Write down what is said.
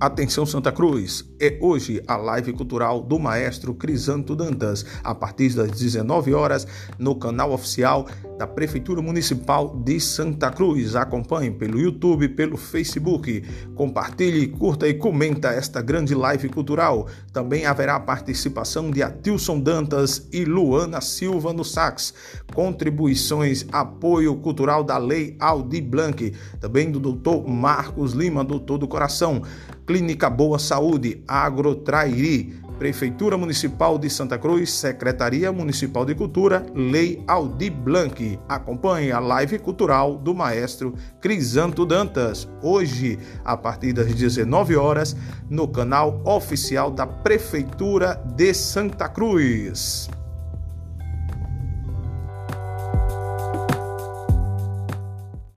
Atenção Santa Cruz, é hoje a live cultural do maestro Crisanto Dantas, a partir das 19 horas no canal oficial da Prefeitura Municipal de Santa Cruz. Acompanhe pelo YouTube, pelo Facebook. Compartilhe, curta e comenta esta grande live cultural. Também haverá participação de Atilson Dantas e Luana Silva no sax. Contribuições, apoio cultural da Lei Aldi Blanc, também do Dr. Marcos Lima, doutor do coração. Clínica Boa Saúde, Agrotrairi, Prefeitura Municipal de Santa Cruz, Secretaria Municipal de Cultura, Lei Aldi Blanc. Acompanhe a live cultural do maestro Crisanto Dantas, hoje, a partir das 19 horas, no canal oficial da Prefeitura de Santa Cruz.